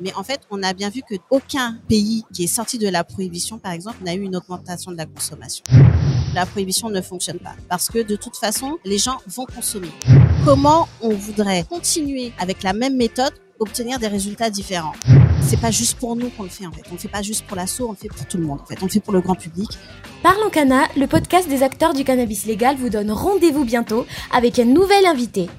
Mais en fait, on a bien vu que aucun pays qui est sorti de la prohibition, par exemple, n'a eu une augmentation de la consommation. La prohibition ne fonctionne pas parce que de toute façon, les gens vont consommer. Comment on voudrait continuer avec la même méthode obtenir des résultats différents? C'est pas juste pour nous qu'on le fait en fait. On le fait pas juste pour l'assaut, on le fait pour tout le monde en fait. On le fait pour le grand public. Parlons Cana, le podcast des acteurs du cannabis légal vous donne rendez-vous bientôt avec un nouvel invité.